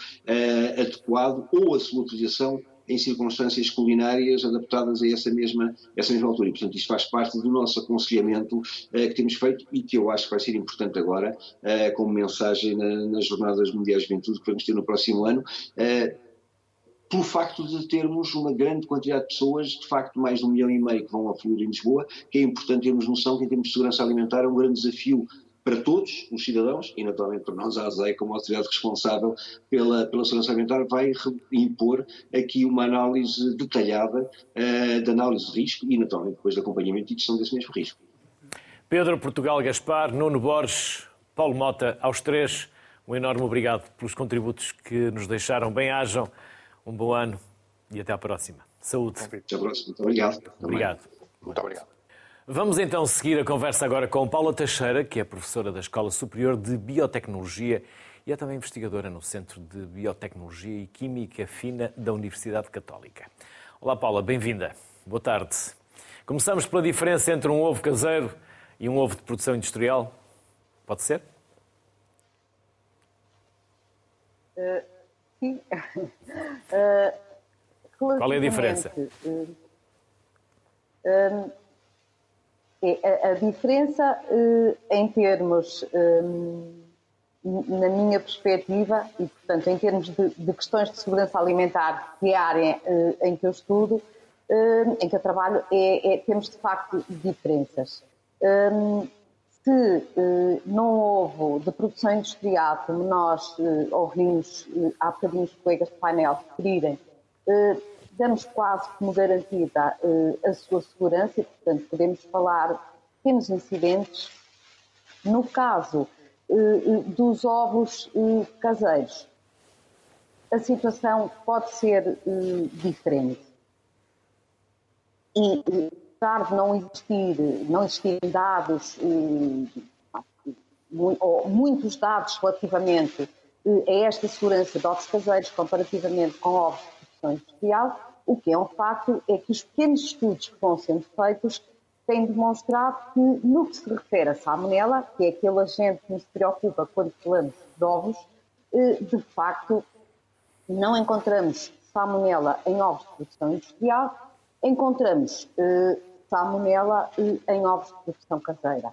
adequado ou a sua utilização em circunstâncias culinárias adaptadas a essa mesma, essa mesma altura. E, portanto, isto faz parte do nosso aconselhamento uh, que temos feito e que eu acho que vai ser importante agora, uh, como mensagem na, nas Jornadas Mundiais de Juventude que vamos ter no próximo ano. Uh, pelo facto de termos uma grande quantidade de pessoas, de facto mais de um milhão e meio que vão afluir em Lisboa, que é importante termos noção que em termos de segurança alimentar é um grande desafio para todos os cidadãos e naturalmente para nós, a ASEI, como autoridade responsável pela, pela segurança alimentar, vai impor aqui uma análise detalhada uh, de análise de risco e naturalmente depois de acompanhamento e gestão desse mesmo risco. Pedro, Portugal, Gaspar, Nuno Borges, Paulo Mota, aos três, um enorme obrigado pelos contributos que nos deixaram. Bem-ajam, um bom ano e até à próxima. Saúde. Até à próxima. Muito obrigado. Obrigado. Muito obrigado. Vamos então seguir a conversa agora com Paula Teixeira, que é professora da Escola Superior de Biotecnologia e é também investigadora no Centro de Biotecnologia e Química Fina da Universidade Católica. Olá, Paula, bem-vinda. Boa tarde. Começamos pela diferença entre um ovo caseiro e um ovo de produção industrial. Pode ser? Uh, sim. uh, [laughs] Qual é a diferença? Uh, é, a, a diferença eh, em termos, eh, na minha perspectiva, e portanto em termos de, de questões de segurança alimentar, que é a área eh, em que eu estudo, em que eu trabalho, é, é, temos de facto diferenças. Se não houve de produção industrial, como nós ouvimos há bocadinho os colegas de painel referirem, damos quase como garantida uh, a sua segurança e, portanto, podemos falar de pequenos incidentes. No caso uh, dos ovos caseiros, a situação pode ser diferente. E, apesar de não existir, não existirem dados, ou muitos dados relativamente a esta segurança de ovos caseiros comparativamente com ovos industrial, o que é um facto é que os pequenos estudos que vão sendo feitos têm demonstrado que, no que se refere à salmonela, que é aquele agente que nos preocupa quando falamos de ovos, eh, de facto não encontramos salmonela em ovos de produção industrial, encontramos eh, salmonela eh, em ovos de produção caseira.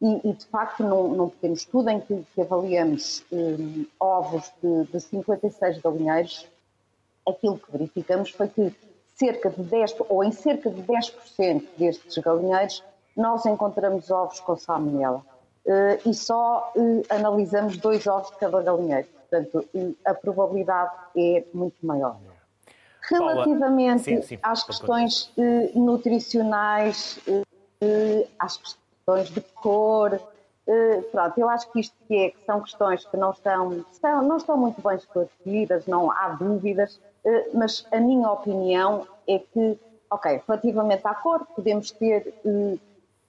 E, e de facto, num, num pequeno estudo em que, que avaliamos ovos de, de 56 galinheiros, aquilo que verificamos foi que cerca de 10, ou em cerca de 10% destes galinheiros, nós encontramos ovos com salmonela. Uh, e só uh, analisamos dois ovos de cada galinheiro. Portanto, uh, a probabilidade é muito maior. Relativamente sim, sim, às questões nutricionais, às questões de cor, pronto, eu acho que isto que, é, que são questões que não estão, estão, não estão muito bem esclarecidas, não há dúvidas. Eh, mas a minha opinião é que, ok, relativamente à cor, podemos ter uh,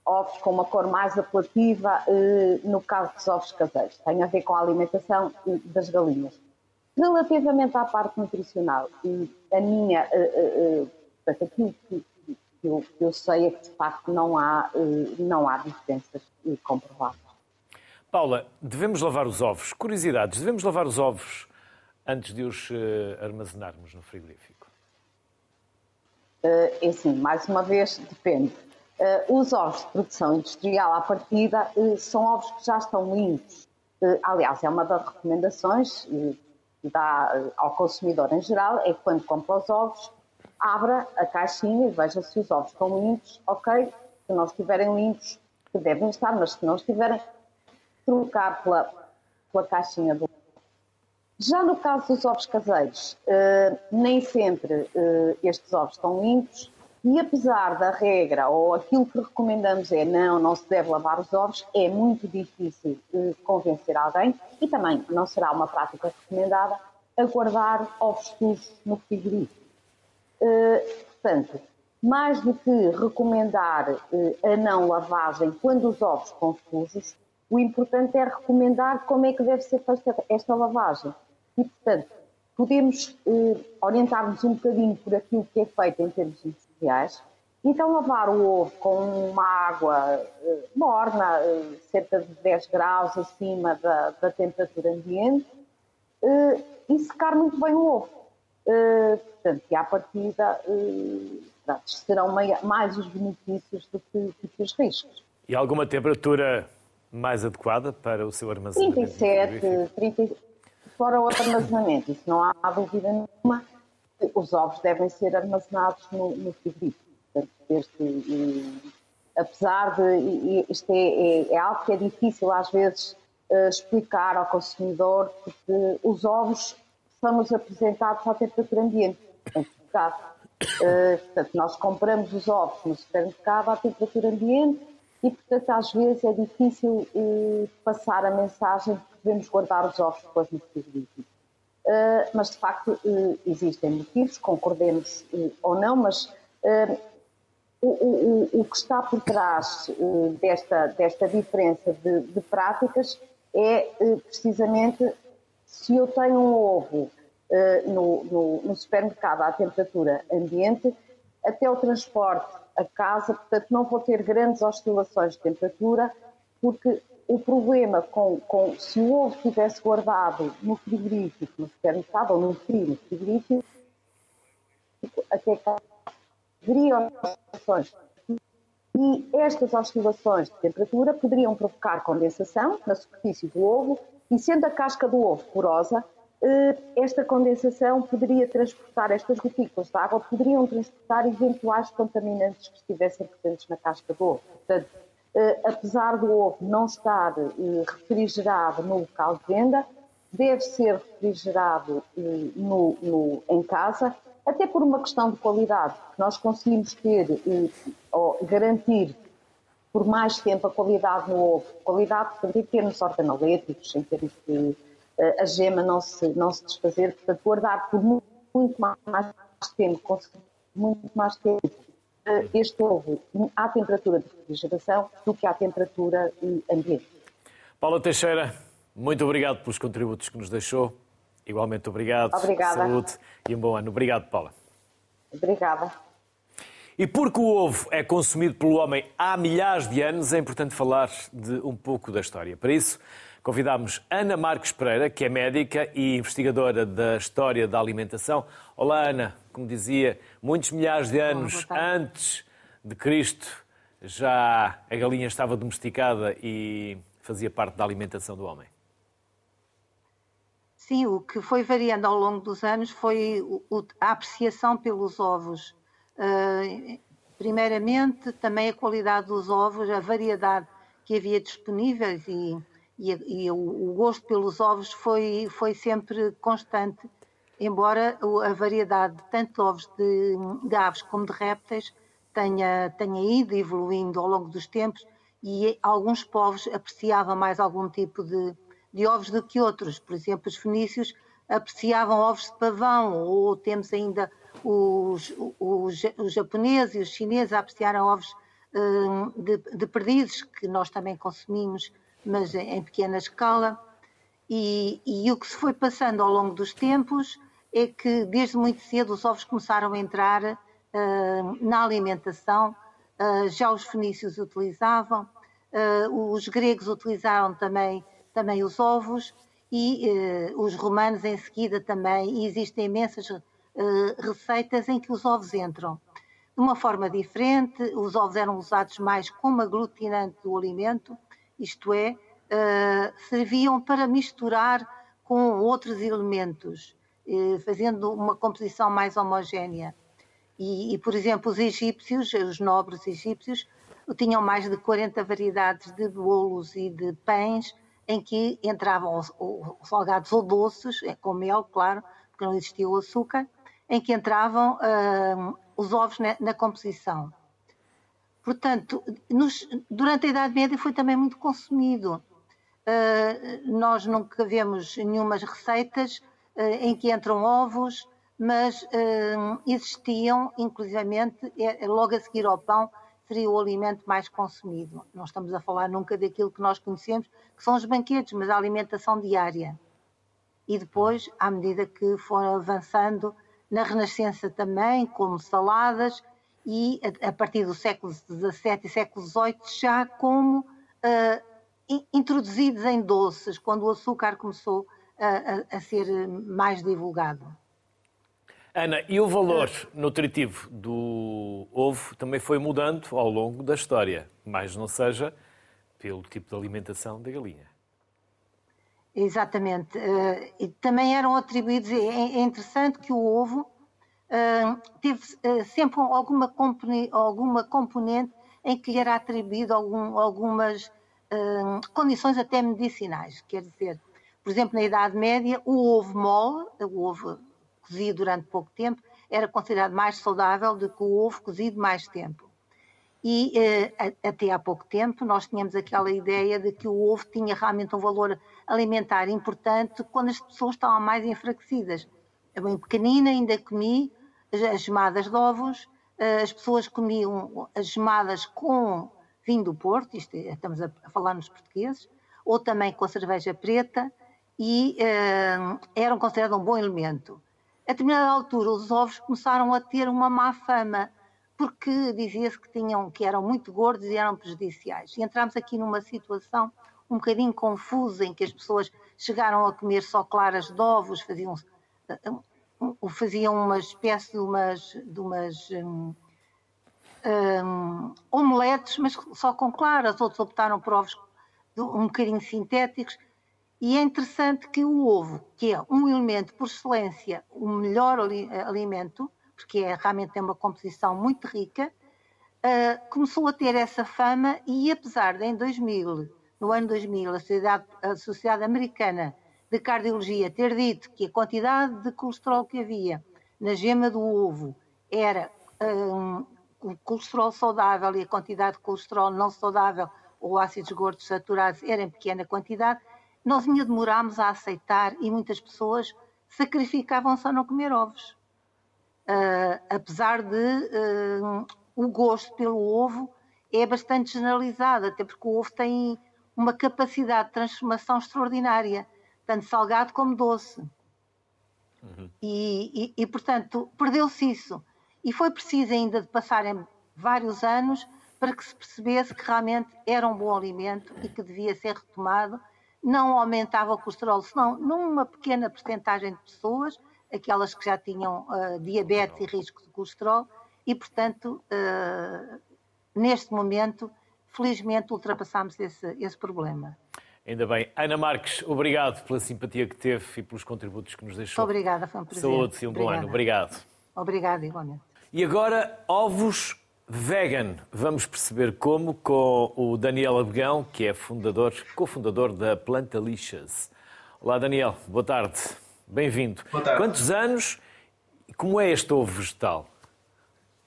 ovos com uma cor mais apelativa uh, no caso dos ovos caseiros, tem a ver com a alimentação das galinhas. Relativamente à parte nutricional, a minha, aquilo que, eu, eu sei é que de facto não há, não há diferenças comprovadas. Paula, devemos lavar os ovos. Curiosidades, devemos lavar os ovos antes de os uh, armazenarmos no frigorífico? Uh, é assim, mais uma vez, depende. Uh, os ovos de produção industrial à partida são ovos que já estão limpos. aliás, é uma das recomendações que dá ao consumidor em geral, é que quando compra os ovos, abra a caixinha e veja se os ovos estão limpos, ok? Se não estiverem limpos, que devem estar, mas se não estiverem, trocar pela, pela caixinha do já no caso dos ovos caseiros, uh, nem sempre uh, estes ovos estão limpos e apesar da regra ou aquilo que recomendamos é não, não se deve lavar os ovos, é muito difícil uh, convencer alguém e também não será uma prática recomendada a guardar ovos sujos no frigorífico. portanto, mais do que recomendar eh, a não lavagem quando os ovos estão sujos, o importante é recomendar como é que deve ser feita esta lavagem. E, portanto, podemos eh, orientar-nos um bocadinho por aquilo que é feito em termos industriais. Então, lavar o ovo com uma água eh, morna, eh, cerca de 10 graus acima da, da temperatura ambiente, eh, e secar muito bem o ovo. Eh, portanto, e à partida uh, serão mais os benefícios do que, do que, os riscos. E alguma temperatura mais adequada para o seu armazenamento? 37, 30, fora o armazenamento, isso não há dúvida nenhuma. Os ovos devem ser armazenados no, no frigorífico. Portanto, apesar de. Isto é, é, é, algo que é difícil às vezes uh, explicar ao consumidor, porque os ovos são-nos apresentados à temperatura ambiente, supermercado. Uh, portanto, nós compramos os ovos no supermercado à temperatura ambiente e, portanto, às vezes é difícil uh, passar a mensagem devemos guardar os ovos depois no frigorífico. Uh, mas, de facto, existem motivos, concordemos ou não, mas o, o, o, que está por trás desta, desta diferença de, de práticas é precisamente se eu tenho um ovo uh, no, no, no, supermercado à temperatura ambiente, até o transporte a casa, portanto, não vou ter grandes oscilações de temperatura, porque o problema com, com se o ovo estivesse guardado no frigorífico, no supermercado, ou num frio no frigorífico, até cá haveria oscilações. E estas oscilações de temperatura poderiam provocar condensação na superfície do ovo e sendo a casca do ovo porosa, eh, esta condensação poderia transportar, estas gotículas de água poderiam transportar eventuais contaminantes que estivessem presentes na casca do ovo. Portanto, apesar do ovo não estar eh, refrigerado no local de venda, deve ser refrigerado no, no, em casa, até por uma questão de qualidade. Nós conseguimos ter, ou garantir por mais tempo a qualidade no ovo. Qualidade, portanto, em termos organolétricos, em termos de a gema não se, não se desfazer, portanto, guardar por muito, muito mais tempo, conseguir muito mais tempo uh, este ovo à temperatura de refrigeração do que à temperatura ambiente. Paula Teixeira, muito obrigado pelos contributos que nos deixou. Igualmente obrigado. Obrigada. Saúde e um bom ano. Obrigado, Paula. Obrigada. E porque o ovo é consumido pelo homem há milhares de anos, é importante falar de um pouco da história. Para isso, convidamos Ana Marques Pereira, que é médica e investigadora da história da alimentação. Olá, Ana. Como dizia, muitos milhares de anos antes de Cristo, já a galinha estava domesticada e fazia parte da alimentação do homem. Sim, o que foi variando ao longo dos anos foi a apreciação pelos ovos Uh, primeiramente, também a qualidade dos ovos, a variedade que havia disponíveis e, e, e o, gosto pelos ovos foi, foi sempre constante, embora a variedade tanto de ovos de, de aves como de répteis tenha, tenha ido evoluindo ao longo dos tempos e alguns povos apreciavam mais algum tipo de, de ovos do que outros. Por exemplo, os fenícios apreciavam ovos de pavão, ou temos ainda os, os, os japoneses e os chineses apreciaram ovos hum, de, de perdizes, que nós também consumimos, mas em pequena escala. E, e, o que se foi passando ao longo dos tempos é que desde muito cedo os ovos começaram a entrar uh, na alimentação, uh, já os fenícios utilizavam, uh, os gregos utilizaram também, também os ovos e os romanos em seguida também, e existem imensas receitas em que os ovos entram. De uma forma diferente, os ovos eram usados mais como aglutinante do alimento, isto é, uh, serviam para misturar com outros elementos, uh, fazendo uma composição mais homogénea. E, e, por exemplo, os egípcios, os nobres egípcios, tinham mais de 40 variedades de bolos e de pães em que entravam os, os salgados ou doces, é com mel, claro, porque não existia o açúcar, em que entravam uh, os ovos na, na composição. Portanto, nos, durante a Idade Média foi também muito consumido. Uh, nós nunca vemos nenhumas receitas uh, em que entram ovos, mas uh, existiam, inclusivamente, é, logo a seguir ao pão, seria o alimento mais consumido. Não estamos a falar nunca daquilo que nós conhecemos, que são os banquetes, mas a alimentação diária. E depois, à medida que foram avançando, na Renascença também, como saladas, e a, a partir do século XVII e século XVIII, já como uh, introduzidos em doces, quando o açúcar começou a, a, a ser mais divulgado. Ana, e o valor nutritivo do ovo também foi mudando ao longo da história, mas não seja pelo tipo de alimentação da galinha. Exatamente. Uh, e também eram atribuídos. É, é, interessante que o ovo teve uh, sempre alguma, alguma componente em que lhe era atribuído algum, algumas condições até medicinais. Quer dizer, por exemplo, na Idade Média, o ovo mole, o ovo cozido durante pouco tempo, era considerado mais saudável do que o ovo cozido mais tempo. E eh, até há pouco tempo nós tínhamos aquela ideia de que o ovo tinha realmente um valor alimentar importante quando as pessoas estavam mais enfraquecidas. Eu bem pequenina ainda comi as gemadas de ovos, eh, as pessoas comiam as gemadas com vinho do Porto, isto, é, estamos a falar nos portugueses, ou também com a cerveja preta, e uh, eram considerados um bom elemento a determinada altura os ovos começaram a ter uma má fama, porque dizia-se que, tinham, que eram muito gordos e eram prejudiciais. E entramos aqui numa situação um bocadinho confusa, em que as pessoas chegaram a comer só claras de ovos, faziam, faziam uma espécie de umas, de umas um, um, omeletes, mas só com claras, outros optaram por ovos um bocadinho sintéticos, e é interessante que o ovo, que é um elemento por excelência, o melhor alimento, porque é, realmente tem uma composição muito rica, uh, começou a ter essa fama e apesar de em 2000, no ano 2000, a Sociedade, a Sociedade Americana de Cardiologia ter dito que a quantidade de colesterol que havia na gema do ovo era um, o colesterol saudável e a quantidade de colesterol não saudável ou ácidos gordos saturados era em pequena quantidade, nós ainda demorámos a aceitar e muitas pessoas sacrificavam-se não comer ovos. Uh, apesar de uh, o gosto pelo ovo é bastante generalizado, até porque o ovo tem uma capacidade de transformação extraordinária, tanto salgado como doce. Uhum. E, e, e, portanto, perdeu-se isso. E foi preciso ainda de passarem vários anos para que se percebesse que realmente era um bom alimento e que devia ser retomado não aumentava o colesterol, senão numa pequena porcentagem de pessoas, aquelas que já tinham uh, diabetes e risco de colesterol, e portanto, uh, neste momento, felizmente ultrapassámos esse, esse problema. Ainda bem. Ana Marques, obrigado pela simpatia que teve e pelos contributos que nos deixou. Obrigada, foi um prazer. Saúde e um bom ano. Obrigado. Obrigada, igualmente. E agora, ovos Vegan, vamos perceber como com o Daniel Abegão, que é fundador, cofundador da Planta Lixas. Olá Daniel, boa tarde, bem-vindo. Boa tarde. Quantos anos e como é este ovo vegetal?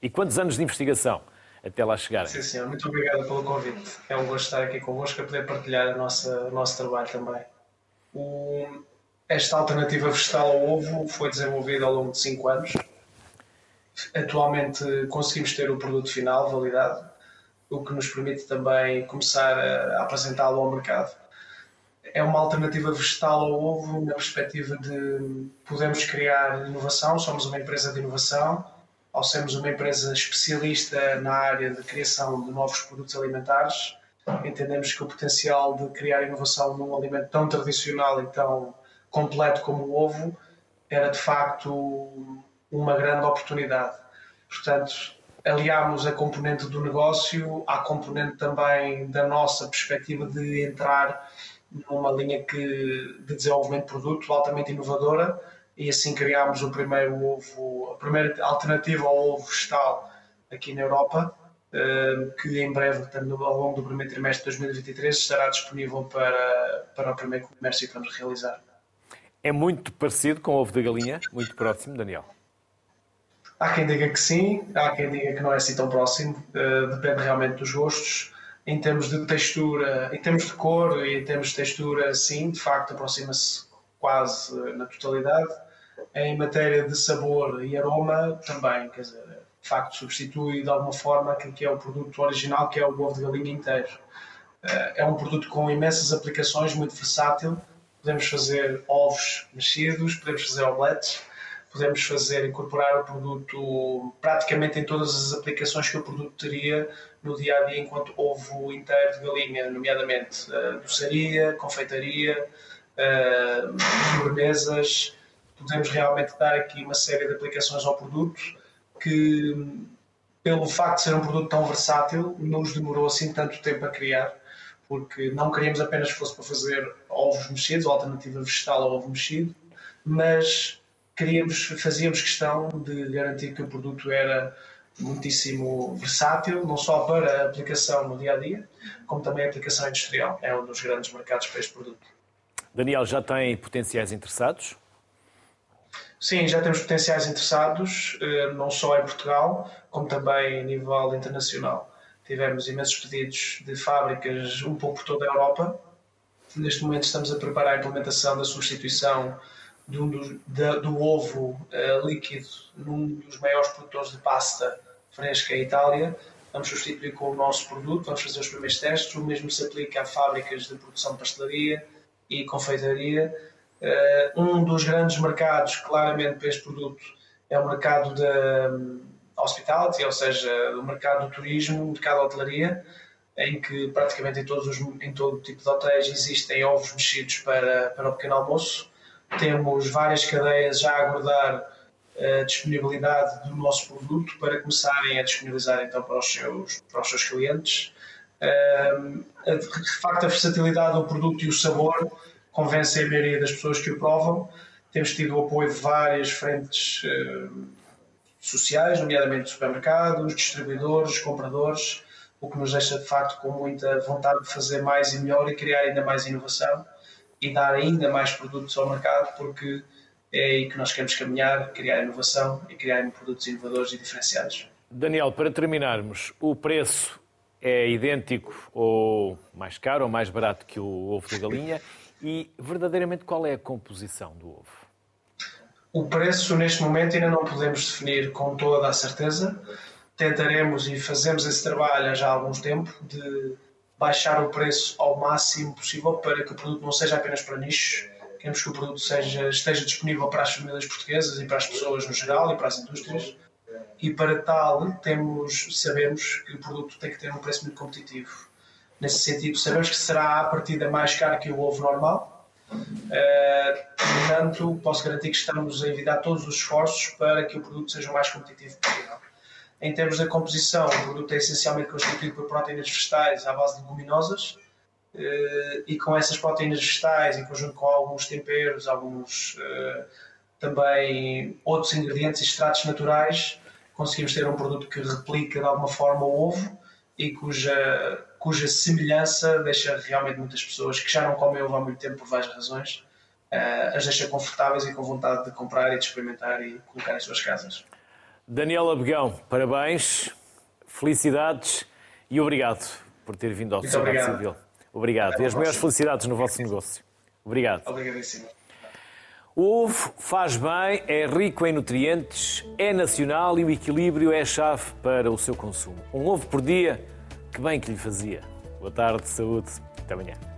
E quantos anos de investigação até lá chegar? Sim, senhor, muito obrigado pelo convite. É um gosto estar aqui convosco a poder partilhar a nossa, o nosso trabalho também. O, esta alternativa vegetal ao ovo foi desenvolvida ao longo de 5 anos Atualmente conseguimos ter o produto final validado, o que nos permite também começar a apresentá-lo ao mercado. É uma alternativa vegetal ao ovo na perspectiva de podermos criar inovação, somos uma empresa de inovação, ao sermos uma empresa especialista na área de criação de novos produtos alimentares, entendemos que o potencial de criar inovação num alimento tão tradicional e tão completo como o ovo era de facto uma grande oportunidade. Portanto, aliámos a componente do negócio à componente também da nossa perspectiva de entrar numa linha que, de desenvolvimento de produto altamente inovadora e assim criámos o primeiro ovo, a primeira alternativa ao ovo vegetal aqui na Europa, eh, que em breve, ao longo do primeiro trimestre de 2023, estará disponível para, para o primeiro comércio que vamos realizar. É muito parecido com o ovo de galinha, muito próximo, Daniel. Há quem diga que sim, há quem diga que não é assim tão próximo, uh, depende realmente dos gostos. Em termos de textura, em termos de cor e em termos de textura, sim, de facto aproxima-se quase na totalidade. Em matéria de sabor e aroma, também, quer dizer, de facto substitui de alguma forma aquilo que é o produto original, que é o ovo de galinha inteiro. É um produto com imensas aplicações, muito versátil. Podemos fazer ovos mexidos, podemos fazer omeletes, podemos fazer, incorporar o produto praticamente em todas as aplicações que o produto teria no dia a dia enquanto ovo inteiro de galinha, nomeadamente uh, doçaria, confeitaria, uh, sobremesas. Podemos realmente dar aqui uma série de aplicações ao produto que, pelo facto de ser um produto tão versátil, não nos demorou assim tanto tempo a criar, porque não queríamos apenas que fosse para fazer ovos mexidos, ou alternativa vegetal ao ovo mexido, mas queríamos, fazíamos questão de garantir que o produto era muitíssimo versátil, não só para a aplicação no dia a dia, como também a aplicação industrial. É um dos grandes mercados para este produto. Daniel, já tem potenciais interessados? Sim, já temos potenciais interessados, eh, não só em Portugal, como também a nível internacional. Tivemos imensos pedidos de fábricas um pouco por toda a Europa. Neste momento estamos a preparar a implementação da substituição do, do, ovo uh, líquido num dos maiores produtores de pasta fresca em Itália. Vamos substituir com o nosso produto, vamos fazer os primeiros testes. O mesmo se aplica a fábricas de produção de pastelaria e confeitaria. Uh, um dos grandes mercados, claramente, para este produto é o mercado da um, hospitality, ou seja, o mercado do turismo, o mercado da hotelaria, em que praticamente em, todos os, em todo tipo de hotéis existem ovos mexidos para, para o pequeno almoço temos várias cadeias já a aguardar a disponibilidade do nosso produto para começarem a disponibilizar então para os seus, para os seus clientes. De facto, a versatilidade do produto e o sabor convencem a maioria das pessoas que o provam. Temos tido o apoio de várias frentes sociais, nomeadamente supermercados, distribuidores, compradores, o que nos deixa de facto com muita vontade de fazer mais e melhor e criar ainda mais inovação e dar ainda mais produtos ao mercado, porque é aí que nós queremos caminhar, criar inovação e criar produtos inovadores e diferenciados. Daniel, para terminarmos, o preço é idêntico ou mais caro ou mais barato que o ovo de galinha [laughs] e verdadeiramente qual é a composição do ovo? O preço neste momento ainda não podemos definir com toda a certeza. Tentaremos e fazemos esse trabalho já há algum tempo de baixar o preço ao máximo possível para que o produto não seja apenas para nichos. Queremos que o produto seja, esteja disponível para as famílias portuguesas e para as pessoas no geral e para as indústrias. E para tal, temos, sabemos que o produto tem que ter um preço muito competitivo. Nesse sentido, sabemos que será a partida mais caro que o ovo normal. Uh, portanto, posso garantir que estamos a envidar todos os esforços para que o produto seja o mais competitivo possível. Em termos da composição, o produto é essencialmente constituído por proteínas vegetais à base de leguminosas eh, e com essas proteínas vegetais, em conjunto com alguns temperos, alguns eh, também outros ingredientes e extratos naturais, conseguimos ter um produto que replica de alguma forma o ovo e cuja, cuja semelhança deixa realmente muitas pessoas que já não comem ovo há muito tempo por várias razões, eh, as deixa confortáveis e com vontade de comprar e de experimentar e colocar em suas casas. Daniela Begão, parabéns, felicidades e obrigado por ter vindo ao Sociedade Civil. Obrigado. E as maiores felicidades no vosso negócio. Obrigado. Obrigadíssimo. O ovo faz bem, é rico em nutrientes, é nacional e o equilíbrio é a chave para o seu consumo. Um ovo por dia, que bem que lhe fazia. Boa tarde, saúde, até amanhã.